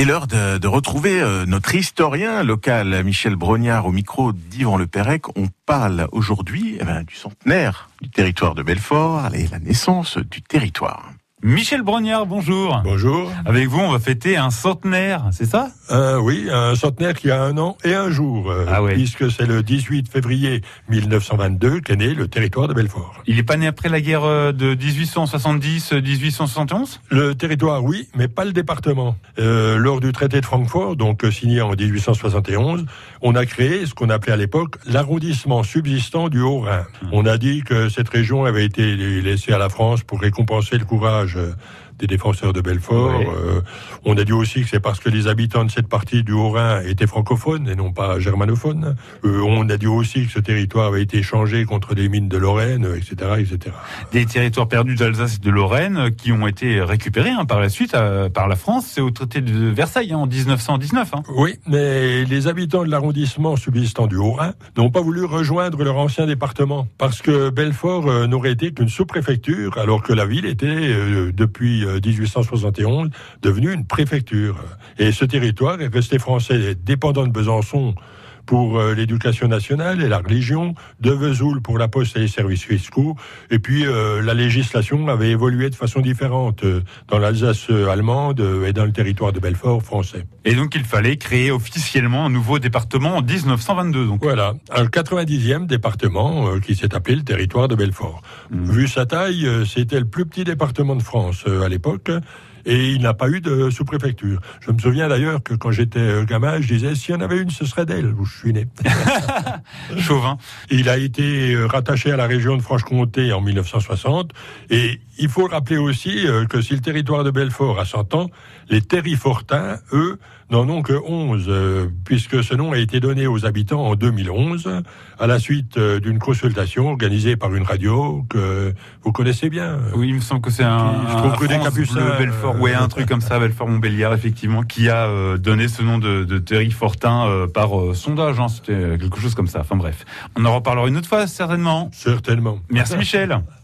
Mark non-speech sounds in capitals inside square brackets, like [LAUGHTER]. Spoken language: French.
Et l'heure de, retrouver euh, notre historien local, Michel Brognard, au micro d'Yvan Le Pérec. On parle aujourd'hui eh ben, du centenaire du territoire de Belfort et la naissance du territoire. Michel Brognard, bonjour. Bonjour. Avec vous, on va fêter un centenaire, c'est ça? Euh, Oui, un centenaire qui a un an et un jour, euh, ah ouais. puisque c'est le 18 février 1922 qu'est né le territoire de Belfort. Il est pas né après la guerre euh, de 1870-1871 Le territoire, oui, mais pas le département. Euh, lors du traité de Francfort, donc signé en 1871, on a créé ce qu'on appelait à l'époque l'arrondissement subsistant du Haut-Rhin. Mmh. On a dit que cette région avait été laissée à la France pour récompenser le courage je, des défenseurs de Belfort. Oui. Euh, on a dit aussi que c'est parce que les habitants de cette partie du Haut-Rhin étaient francophones et non pas germanophones. Euh, on a dit aussi que ce territoire avait été échangé contre des mines de Lorraine, etc., etc. Des territoires perdus d'Alsace et de Lorraine euh, qui ont été récupérés hein, par la suite euh, par la France. C'est au traité de Versailles hein, en 1919. Hein. Oui, mais les habitants de l'arrondissement subsistant du Haut-Rhin n'ont pas voulu rejoindre leur ancien département parce que Belfort n'aurait été qu'une sous-préfecture alors que la ville était depuis 1871 devenue une préfecture. Et ce territoire est resté français dépendant de Besançon pour euh, l'éducation nationale et la religion, de Vesoul pour la poste et les services fiscaux. Et puis euh, la législation avait évolué de façon différente euh, dans l'Alsace allemande et dans le territoire de Belfort français. Et donc il fallait créer officiellement un nouveau département en 1922. Donc. Voilà, un 90e département qui s'est appelé le territoire de Belfort. Mmh. Vu sa taille, c'était le plus petit département de France à l'époque et il n'a pas eu de sous-préfecture. Je me souviens d'ailleurs que quand j'étais euh, gamin, je disais s'il y en avait une, ce serait d'elle où je suis né. [LAUGHS] Chauvin. Il a été euh, rattaché à la région de Franche-Comté en 1960 et il faut rappeler aussi euh, que si le territoire de Belfort a 100 ans, les terrifortins, eux, n'en ont que 11, euh, puisque ce nom a été donné aux habitants en 2011, à la suite euh, d'une consultation organisée par une radio que vous connaissez bien. Oui, il me semble que c'est un, je trouve que des Capucins, Belfort, ouais, un truc comme ça, Belfort-Montbéliard, effectivement, qui a euh, donné ce nom de, de terrifortin euh, par euh, sondage. Hein, C'était quelque chose comme ça. Enfin bref, on en reparlera une autre fois, certainement. Certainement. Merci Michel. [LAUGHS]